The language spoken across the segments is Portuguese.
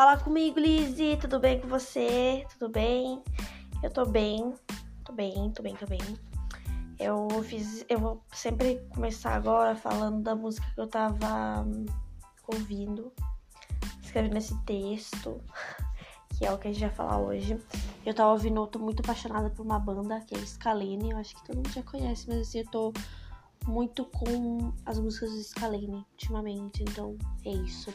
Fala comigo, Lizzy, tudo bem com você? Tudo bem? Eu tô bem, tô bem, tô bem, tô bem. Eu fiz, eu vou sempre começar agora falando da música que eu tava hum, ouvindo, escrevendo esse texto, que é o que a gente vai falar hoje. Eu tava ouvindo, eu tô muito apaixonada por uma banda, que é Scalene, eu acho que todo mundo já conhece, mas assim, eu tô muito com as músicas do Scalene ultimamente, então é isso.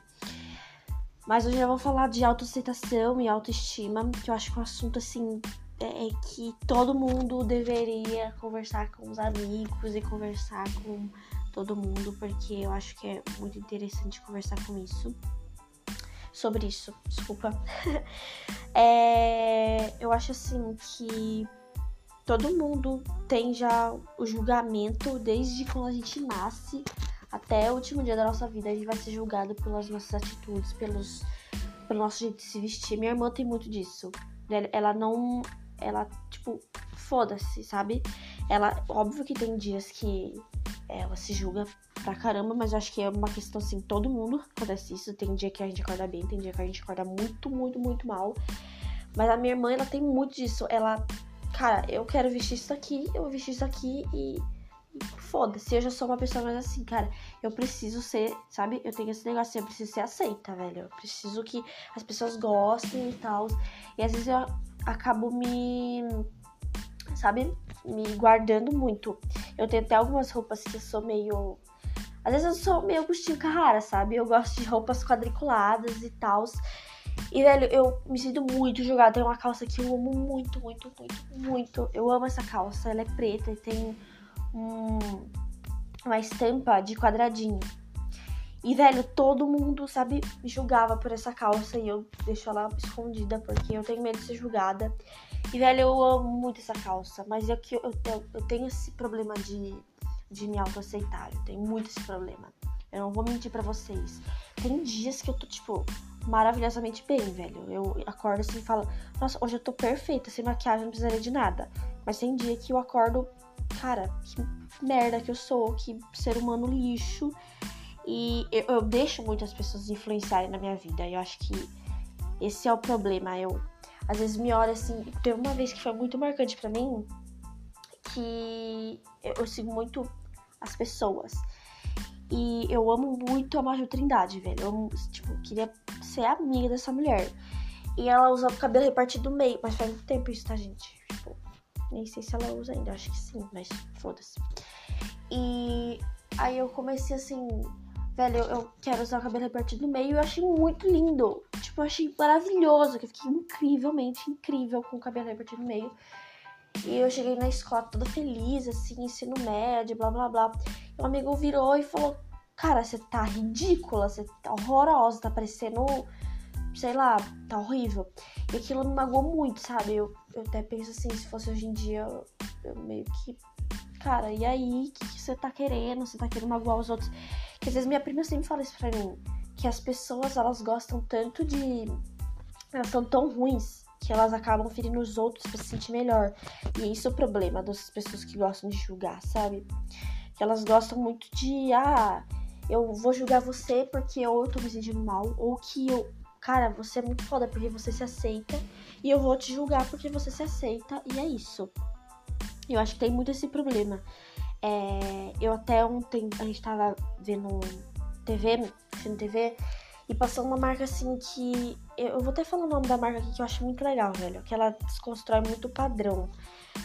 Mas hoje eu vou falar de autoaceitação e autoestima, que eu acho que é um assunto assim é, é que todo mundo deveria conversar com os amigos e conversar com todo mundo, porque eu acho que é muito interessante conversar com isso. Sobre isso, desculpa. é, eu acho assim que todo mundo tem já o julgamento desde quando a gente nasce até o último dia da nossa vida. A gente vai ser julgado pelas nossas atitudes, pelos, pelo nosso jeito de se vestir. Minha irmã tem muito disso. Ela não. Ela, tipo, foda-se, sabe? Ela, óbvio que tem dias que ela se julga pra caramba, mas eu acho que é uma questão assim, todo mundo acontece isso. Tem dia que a gente acorda bem, tem dia que a gente acorda muito, muito, muito mal. Mas a minha irmã, ela tem muito disso. Ela cara, eu quero vestir isso aqui, eu vou vestir isso aqui e, foda-se, eu já sou uma pessoa mais assim, cara, eu preciso ser, sabe? Eu tenho esse negócio, eu preciso ser aceita, velho. Eu preciso que as pessoas gostem e tal. E às vezes eu acabo me, sabe, me guardando muito. Eu tenho até algumas roupas que eu sou meio. Às vezes eu sou meio Agostinho Carrara, sabe? Eu gosto de roupas quadriculadas e tal. E, velho, eu me sinto muito julgada. Tem uma calça que eu amo muito, muito, muito, muito. Eu amo essa calça. Ela é preta e tem um, uma estampa de quadradinho. E, velho, todo mundo, sabe, julgava por essa calça e eu deixo ela escondida porque eu tenho medo de ser julgada. E, velho, eu amo muito essa calça, mas é que eu, eu, eu tenho esse problema de, de me autoaceitar. Eu tenho muito esse problema. Eu não vou mentir para vocês. Tem dias que eu tô, tipo, maravilhosamente bem, velho. Eu acordo assim e falo, nossa, hoje eu tô perfeita, sem maquiagem, não precisaria de nada. Mas tem dia que eu acordo, cara, que merda que eu sou, que ser humano lixo. E eu, eu deixo muitas pessoas influenciarem na minha vida. Eu acho que esse é o problema. Eu, às vezes, me olho assim. Teve uma vez que foi muito marcante para mim, que eu, eu sigo muito as pessoas. E eu amo muito a Maju Trindade, velho. Eu amo, tipo, queria ser amiga dessa mulher. E ela usa o cabelo repartido no meio, mas faz muito tempo isso, tá, gente? Tipo, nem sei se ela usa ainda, acho que sim, mas foda-se. E aí eu comecei assim, velho, eu, eu quero usar o cabelo repartido no meio e eu achei muito lindo. Tipo, eu achei maravilhoso, que eu fiquei incrivelmente incrível com o cabelo repartido no meio. E eu cheguei na escola toda feliz, assim, ensino médio, blá blá blá. E um amigo virou e falou: Cara, você tá ridícula, você tá horrorosa, tá parecendo, sei lá, tá horrível. E aquilo me magoou muito, sabe? Eu, eu até penso assim: se fosse hoje em dia, eu, eu meio que. Cara, e aí? O que, você tá querendo? Você tá querendo magoar os outros? Que às vezes minha prima sempre fala isso pra mim: que as pessoas, elas gostam tanto de. Elas são tão ruins que elas acabam ferindo os outros para se sentir melhor. E isso é o problema dessas pessoas que gostam de julgar, sabe? Que elas gostam muito de, ah, eu vou julgar você porque eu tô me sentindo mal, ou que eu, cara, você é muito foda porque você se aceita, e eu vou te julgar porque você se aceita, e é isso. Eu acho que tem muito esse problema. É, eu até ontem, a gente tava vendo TV, assistindo TV, e passou uma marca assim que. Eu vou até falar o nome da marca aqui que eu acho muito legal, velho. Que ela desconstrói muito o padrão.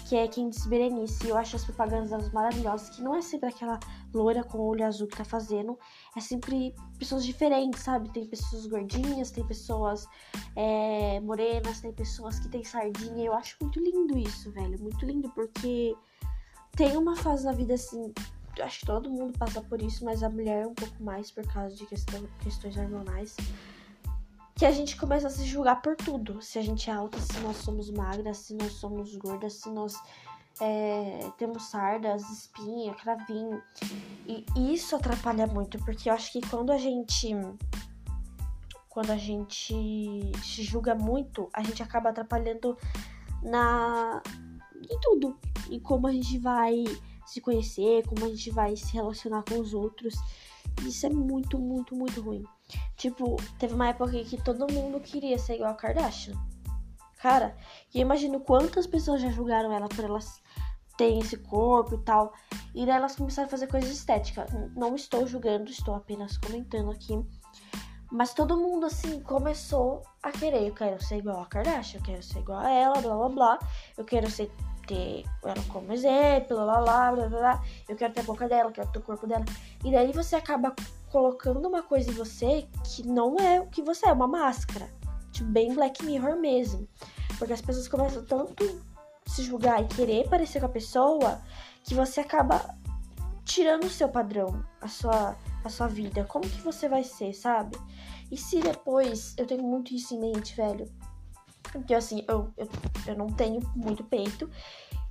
Que é Candice Berenice. Eu acho as propagandas maravilhosas. Que não é sempre aquela loira com olho azul que tá fazendo. É sempre pessoas diferentes, sabe? Tem pessoas gordinhas, tem pessoas é, morenas, tem pessoas que tem sardinha. Eu acho muito lindo isso, velho. Muito lindo porque tem uma fase da vida assim acho que todo mundo passa por isso, mas a mulher um pouco mais por causa de questão, questões hormonais. Que a gente começa a se julgar por tudo. Se a gente é alta, se nós somos magras, se nós somos gordas, se nós é, temos sardas, espinha, cravinho. E isso atrapalha muito, porque eu acho que quando a gente. Quando a gente se julga muito, a gente acaba atrapalhando na. em tudo. Em como a gente vai se conhecer, como a gente vai se relacionar com os outros. Isso é muito, muito, muito ruim. Tipo, teve uma época que todo mundo queria ser igual a Kardashian. Cara, e eu imagino quantas pessoas já julgaram ela por elas terem esse corpo e tal. E daí elas começaram a fazer coisas estéticas. Não estou julgando, estou apenas comentando aqui. Mas todo mundo, assim, começou a querer. Eu quero ser igual a Kardashian, eu quero ser igual a ela, blá blá blá. Eu quero ser, ter ela como exemplo, blá blá blá blá blá. Eu quero ter a boca dela, eu quero ter o corpo dela. E daí você acaba colocando uma coisa em você que não é o que você é, uma máscara. Tipo, bem Black Mirror mesmo. Porque as pessoas começam tanto se julgar e querer parecer com a pessoa que você acaba tirando o seu padrão, a sua a sua vida, como que você vai ser, sabe? E se depois, eu tenho muito isso em mente, velho, porque assim, eu, eu, eu não tenho muito peito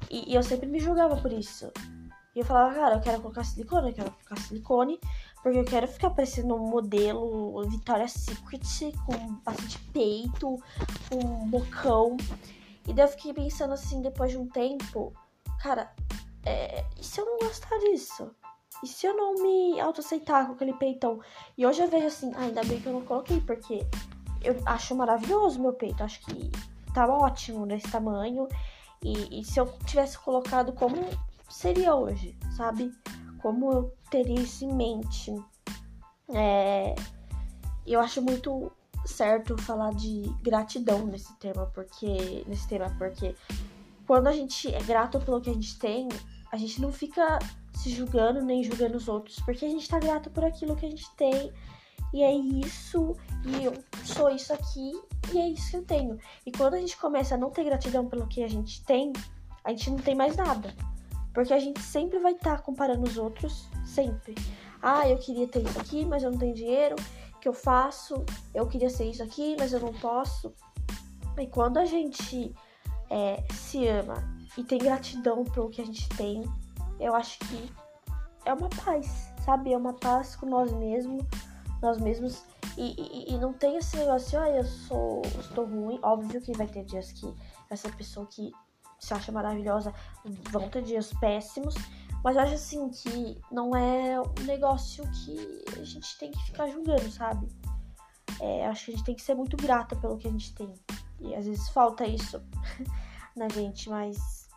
e, e eu sempre me julgava por isso. E eu falava, cara, eu quero colocar silicone, eu quero colocar silicone, porque eu quero ficar parecendo um modelo Victoria's Secret, com bastante peito, com bocão. E daí eu fiquei pensando assim, depois de um tempo, cara, é, e se eu não gostar disso? E se eu não me autoaceitar com aquele peitão? E hoje eu vejo assim, ah, ainda bem que eu não coloquei, porque eu acho maravilhoso meu peito. Acho que tá ótimo nesse tamanho. E, e se eu tivesse colocado como seria hoje, sabe? Como eu teria isso em mente. É, eu acho muito certo falar de gratidão nesse tema, porque nesse tema, porque quando a gente é grato pelo que a gente tem, a gente não fica se julgando nem julgando os outros, porque a gente tá grato por aquilo que a gente tem. E é isso, e eu sou isso aqui, e é isso que eu tenho. E quando a gente começa a não ter gratidão pelo que a gente tem, a gente não tem mais nada. Porque a gente sempre vai estar tá comparando os outros, sempre. Ah, eu queria ter isso aqui, mas eu não tenho dinheiro. que eu faço? Eu queria ser isso aqui, mas eu não posso. E quando a gente é, se ama e tem gratidão pelo que a gente tem, eu acho que é uma paz, sabe? É uma paz com nós mesmos, nós mesmos. E, e, e não tem esse negócio, ah, eu sou, estou ruim. Óbvio que vai ter dias que essa pessoa que se acha maravilhosa vão ter dias péssimos. Mas eu acho assim que não é um negócio que a gente tem que ficar julgando, sabe? É, acho que a gente tem que ser muito grata pelo que a gente tem. E às vezes falta isso na gente, mas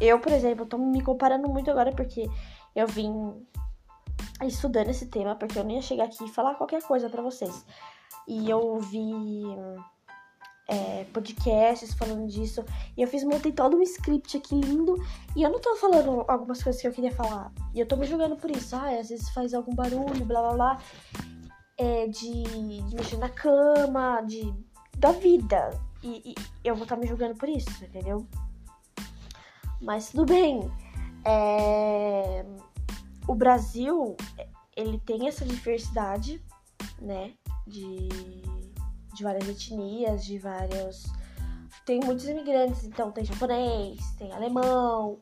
eu, por exemplo, tô me comparando muito agora porque eu vim estudando esse tema, porque eu nem ia chegar aqui e falar qualquer coisa para vocês. E eu ouvi é, podcasts falando disso. E eu fiz, montei todo um script aqui lindo. E eu não tô falando algumas coisas que eu queria falar. E eu tô me julgando por isso. Ah, às vezes faz algum barulho, blá blá blá. É, de, de mexer na cama, de, da vida. E, e eu vou estar tá me julgando por isso, entendeu? Mas tudo bem. É... O Brasil, ele tem essa diversidade, né? De, de várias etnias, de vários. Tem muitos imigrantes, então tem japonês, tem alemão.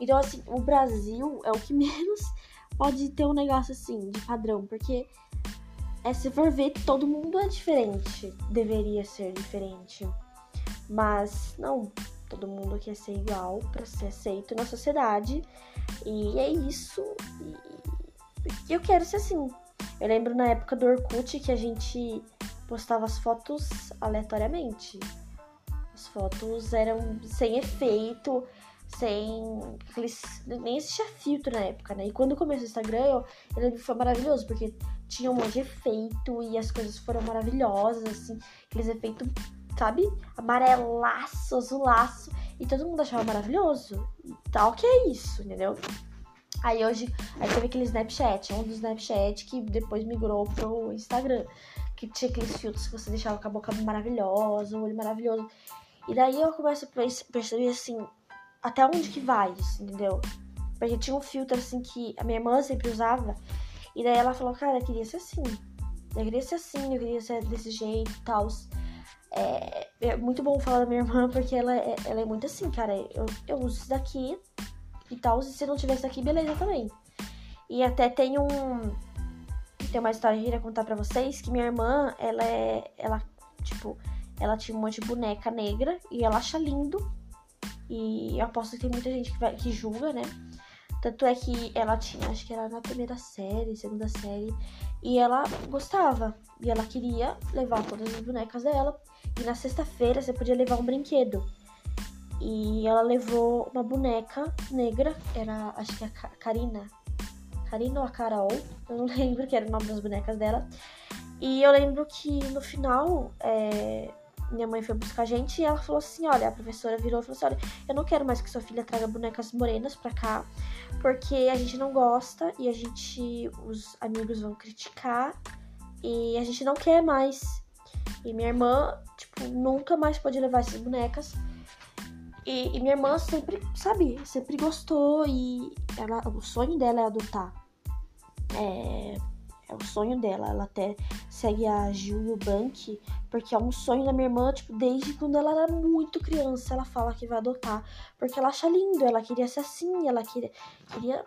Então, assim, o Brasil é o que menos pode ter um negócio assim, de padrão, porque é, se for ver, todo mundo é diferente. Deveria ser diferente. Mas, não, Todo mundo quer ser igual para ser aceito na sociedade. E é isso. E eu quero ser assim. Eu lembro na época do Orkut que a gente postava as fotos aleatoriamente. As fotos eram sem efeito, sem. Nem existia filtro na época, né? E quando começou o Instagram, eu, lembro que foi maravilhoso, porque tinha um monte de efeito e as coisas foram maravilhosas, assim, aqueles efeitos sabe? Amarelaço, azulaço. E todo mundo achava maravilhoso. E tal, que é isso, entendeu? Aí hoje, aí teve aquele Snapchat, um dos Snapchat que depois migrou pro Instagram. Que tinha aqueles filtros que você deixava com a boca maravilhosa, o olho maravilhoso. E daí eu começo a perceber assim, até onde que vai isso, entendeu? Porque tinha um filtro assim que a minha irmã sempre usava. E daí ela falou, cara, eu queria ser assim. Eu queria ser assim, eu queria ser desse jeito e tal. É, é, muito bom falar da minha irmã, porque ela é, ela é muito assim, cara. Eu, eu uso isso daqui e tal, e se não tivesse aqui, beleza também. E até tem um. Tem uma história que eu contar pra vocês, que minha irmã, ela é. Ela, tipo, ela tinha um monte de boneca negra e ela acha lindo. E eu aposto que tem muita gente que, vai, que julga, né? Tanto é que ela tinha, acho que era na primeira série, segunda série, e ela gostava. E ela queria levar todas as bonecas dela. E na sexta-feira você podia levar um brinquedo. E ela levou uma boneca negra, era acho que a Karina. Karina ou a Carol, eu não lembro que era o nome das bonecas dela. E eu lembro que no final, é, minha mãe foi buscar a gente e ela falou assim: olha, a professora virou e falou assim: olha, eu não quero mais que sua filha traga bonecas morenas pra cá, porque a gente não gosta e a gente, os amigos vão criticar e a gente não quer mais. E minha irmã, tipo, nunca mais pode levar essas bonecas. E, e minha irmã sempre, sabe, sempre gostou e ela, o sonho dela é adotar. É, é o sonho dela. Ela até segue a Gil e o Bank, porque é um sonho da minha irmã, tipo, desde quando ela era muito criança, ela fala que vai adotar. Porque ela acha lindo, ela queria ser assim, ela queria, queria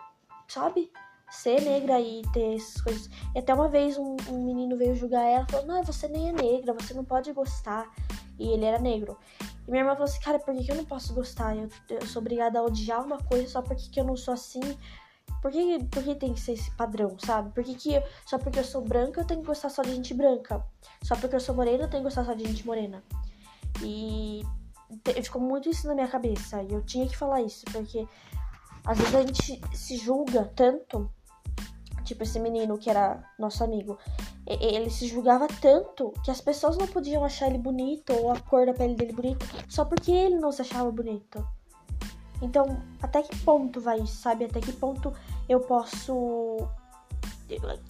sabe? Ser negra e ter essas coisas. E até uma vez um, um menino veio julgar ela falou: Não, você nem é negra, você não pode gostar. E ele era negro. E minha irmã falou assim: Cara, por que, que eu não posso gostar? Eu, eu sou obrigada a odiar uma coisa só porque que eu não sou assim por que, por que tem que ser esse padrão, sabe? Por que, que só porque eu sou branca eu tenho que gostar só de gente branca? Só porque eu sou morena eu tenho que gostar só de gente morena? E ficou muito isso na minha cabeça. E eu tinha que falar isso, porque às vezes a gente se julga tanto. Tipo, esse menino que era nosso amigo, ele se julgava tanto que as pessoas não podiam achar ele bonito ou a cor da pele dele bonita só porque ele não se achava bonito. Então, até que ponto vai isso, sabe? Até que ponto eu posso.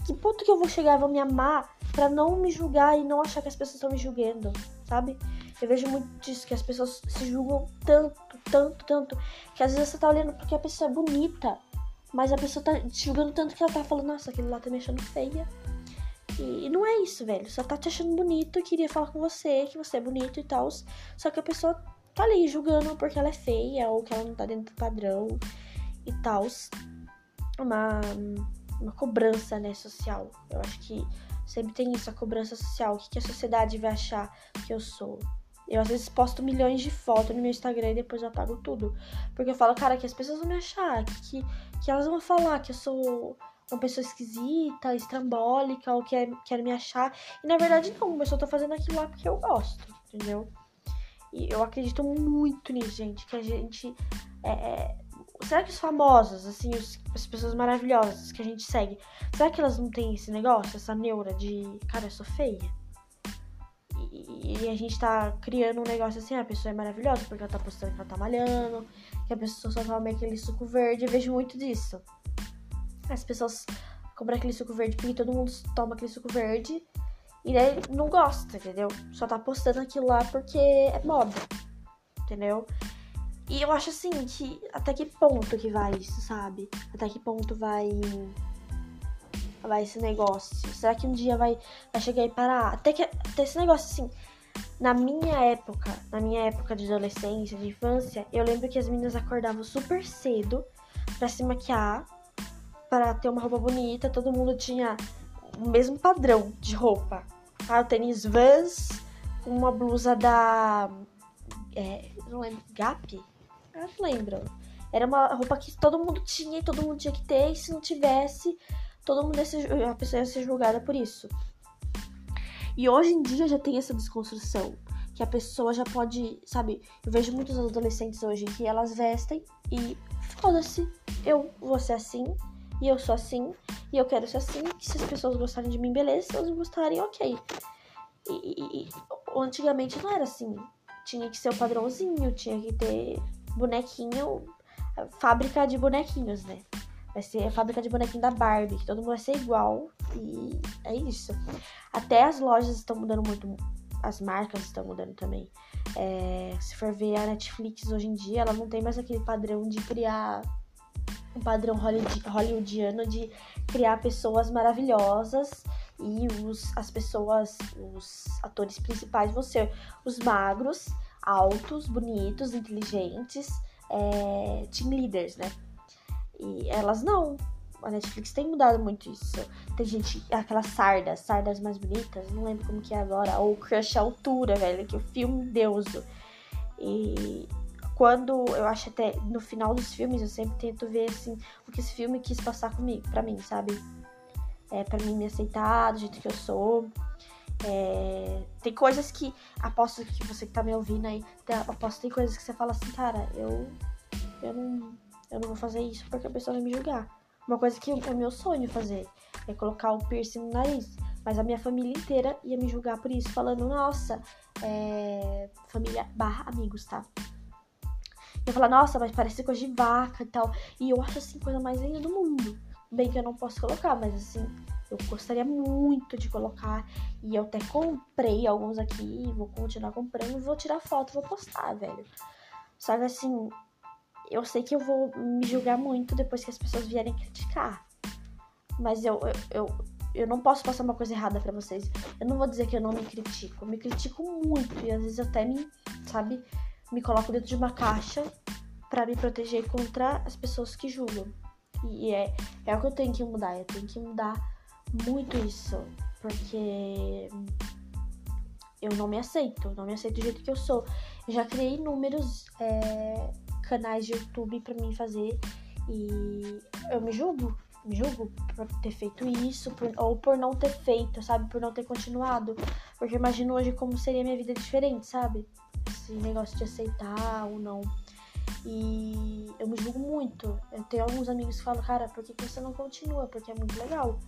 Que ponto que eu vou chegar e vou me amar para não me julgar e não achar que as pessoas estão me julgando, sabe? Eu vejo muito disso, que as pessoas se julgam tanto, tanto, tanto, que às vezes você tá olhando porque a pessoa é bonita, mas a pessoa tá te julgando tanto que ela tá falando, nossa, aquele lá tá me achando feia. E, não é isso, velho. Só tá te achando bonito, queria falar com você, que você é bonito e tal. Só que a pessoa tá ali julgando porque ela é feia ou que ela não tá dentro do padrão e tal. Uma, uma cobrança, né, social. Eu acho que sempre tem isso, a cobrança social. O que, que a sociedade vai achar que eu sou? Eu às vezes posto milhões de fotos no meu Instagram e depois eu apago tudo. Porque eu falo, cara, que as pessoas vão me achar, que, que, que elas vão falar que eu sou uma pessoa esquisita, estrambólica, ou que quer me achar. E na verdade não, eu só tô fazendo aquilo lá porque eu gosto, entendeu? E eu acredito muito nisso, gente. Que a gente. É, é, será que os famosos, assim, os, as pessoas maravilhosas que a gente segue, será que elas não têm esse negócio, essa neura de, cara, eu sou feia? E, a gente tá criando um negócio assim, a pessoa é maravilhosa porque ela tá postando que ela tá malhando, que a pessoa só toma aquele suco verde. Eu vejo muito disso. As pessoas compram aquele suco verde porque todo mundo toma aquele suco verde. E daí não gosta, entendeu? Só tá postando aquilo lá porque é moda, entendeu? E eu acho assim que até que ponto que vai isso, sabe? Até que ponto vai vai esse negócio? Será que um dia vai, vai chegar e parar? Até que até esse negócio assim, na minha época, na minha época de adolescência, de infância, eu lembro que as meninas acordavam super cedo para se maquiar, para ter uma roupa bonita, todo mundo tinha o mesmo padrão de roupa. Ah, o tênis Vans uma blusa da. É, não lembro, Gap? Eu não lembro. Era uma roupa que todo mundo tinha e todo mundo tinha que ter, e se não tivesse, todo mundo ia ser, a pessoa ia ser julgada por isso. E hoje em dia já tem essa desconstrução. Que a pessoa já pode, sabe? Eu vejo muitos adolescentes hoje que elas vestem e foda-se, eu vou ser assim, e eu sou assim, e eu quero ser assim. Se as pessoas gostarem de mim, beleza. Se elas gostarem, ok. E, e, e, antigamente não era assim. Tinha que ser o padrãozinho, tinha que ter bonequinho, fábrica de bonequinhos, né? Vai ser a fábrica de bonequinho da Barbie, que todo mundo vai ser igual. E é isso. Até as lojas estão mudando muito. As marcas estão mudando também. É, se for ver a Netflix hoje em dia, ela não tem mais aquele padrão de criar um padrão hollywoodiano de criar pessoas maravilhosas e os, as pessoas, os atores principais vão ser os magros, altos, bonitos, inteligentes, é, team leaders, né? E elas não. A Netflix tem mudado muito isso. Tem gente, aquelas sardas, sardas mais bonitas, não lembro como que é agora, ou Crush Altura, velho, que o filme deuso. E quando eu acho até no final dos filmes, eu sempre tento ver assim o que esse filme quis passar comigo, para mim, sabe? É para mim me aceitar do jeito que eu sou. É, tem coisas que aposto que você que tá me ouvindo aí, aposto tem coisas que você fala assim, cara, eu eu não eu não vou fazer isso porque a pessoa vai me julgar. Uma coisa que é meu sonho fazer é colocar o piercing no nariz. Mas a minha família inteira ia me julgar por isso, falando, nossa, é... família barra amigos, tá? Eu falar, nossa, mas parece coisa de vaca e tal. E eu acho assim, coisa mais linda do mundo. Bem que eu não posso colocar, mas assim, eu gostaria muito de colocar. E eu até comprei alguns aqui, vou continuar comprando, vou tirar foto, vou postar, velho. Só que assim, eu sei que eu vou me julgar muito depois que as pessoas vierem criticar. Mas eu, eu, eu, eu não posso passar uma coisa errada para vocês. Eu não vou dizer que eu não me critico. Eu me critico muito. E às vezes eu até me, sabe, me coloco dentro de uma caixa para me proteger contra as pessoas que julgam. E é, é o que eu tenho que mudar. Eu tenho que mudar muito isso. Porque eu não me aceito. Não me aceito do jeito que eu sou. Eu já criei inúmeros é, canais de YouTube para mim fazer. E eu me julgo me julgo por ter feito isso, por, ou por não ter feito, sabe? Por não ter continuado. Porque eu imagino hoje como seria minha vida diferente, sabe? Esse negócio de aceitar ou não. E eu me julgo muito. Eu tenho alguns amigos que falam, cara, por que você não continua? Porque é muito legal.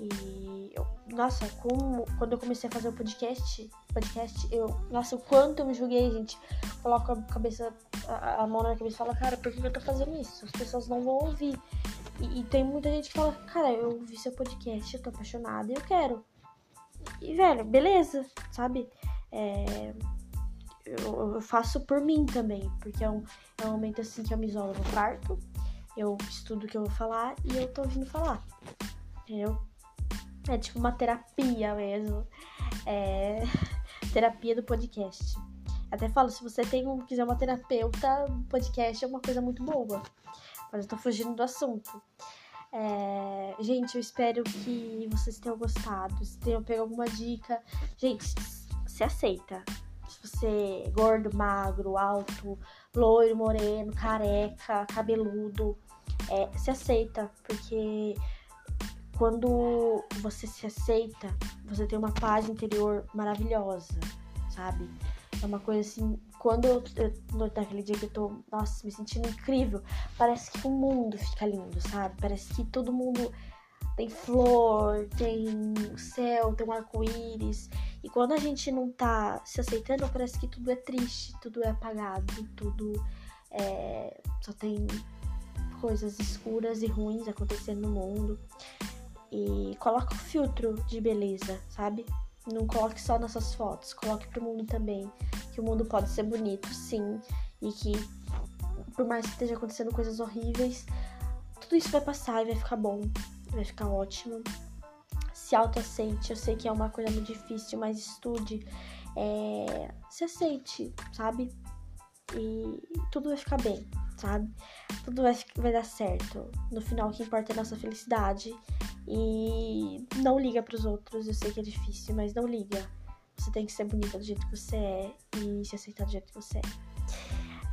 E eu, nossa, como quando eu comecei a fazer o podcast, podcast, eu, nossa, o quanto eu me julguei, gente. Coloco a cabeça, a, a mão na cabeça e falo, cara, por que eu tô fazendo isso? As pessoas não vão ouvir. E, e, tem muita gente que fala, cara, eu ouvi seu podcast, eu tô apaixonada e eu quero. E, velho, beleza, sabe? É, eu, faço por mim também, porque é um, é um momento assim que eu me isolo no quarto, eu estudo o que eu vou falar e eu tô ouvindo falar. Entendeu? É tipo uma terapia mesmo. É, terapia do podcast. Até falo, se você tem um, quiser uma terapeuta, podcast é uma coisa muito boa mas eu tô fugindo do assunto. É, gente, eu espero que vocês tenham gostado. Se tenham pego alguma dica. Gente, se aceita. Você é gordo, magro, alto, loiro, moreno, careca, cabeludo, é, se aceita. Porque quando você se aceita, você tem uma paz interior maravilhosa, sabe? É uma coisa assim, quando eu, eu naquele dia que eu tô, nossa, me sentindo incrível, parece que o mundo fica lindo, sabe? Parece que todo mundo tem flor, tem céu, tem um arco-íris. E quando a gente não tá se aceitando, parece que tudo é triste, tudo é apagado, tudo é, só tem coisas escuras e ruins acontecendo no mundo. E coloca o filtro de beleza, sabe? Não coloque só nessas fotos, coloque pro mundo também. Que o mundo pode ser bonito, sim. E que, por mais que esteja acontecendo coisas horríveis, tudo isso vai passar e vai ficar bom. Vai ficar ótimo. Se autoaceite. Eu sei que é uma coisa muito difícil, mas estude. É... Se aceite, sabe? E tudo vai ficar bem, sabe? Tudo vai, vai dar certo. No final, o que importa é a nossa felicidade e não liga para os outros. Eu sei que é difícil, mas não liga. Você tem que ser bonita do jeito que você é e se aceitar do jeito que você é.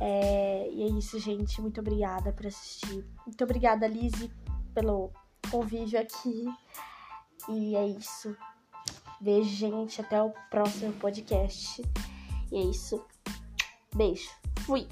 É, e é isso, gente. Muito obrigada por assistir. Muito obrigada, Lizzie, pelo convívio aqui. E é isso. Beijo, gente. Até o próximo podcast. E é isso. Beijo. Fui.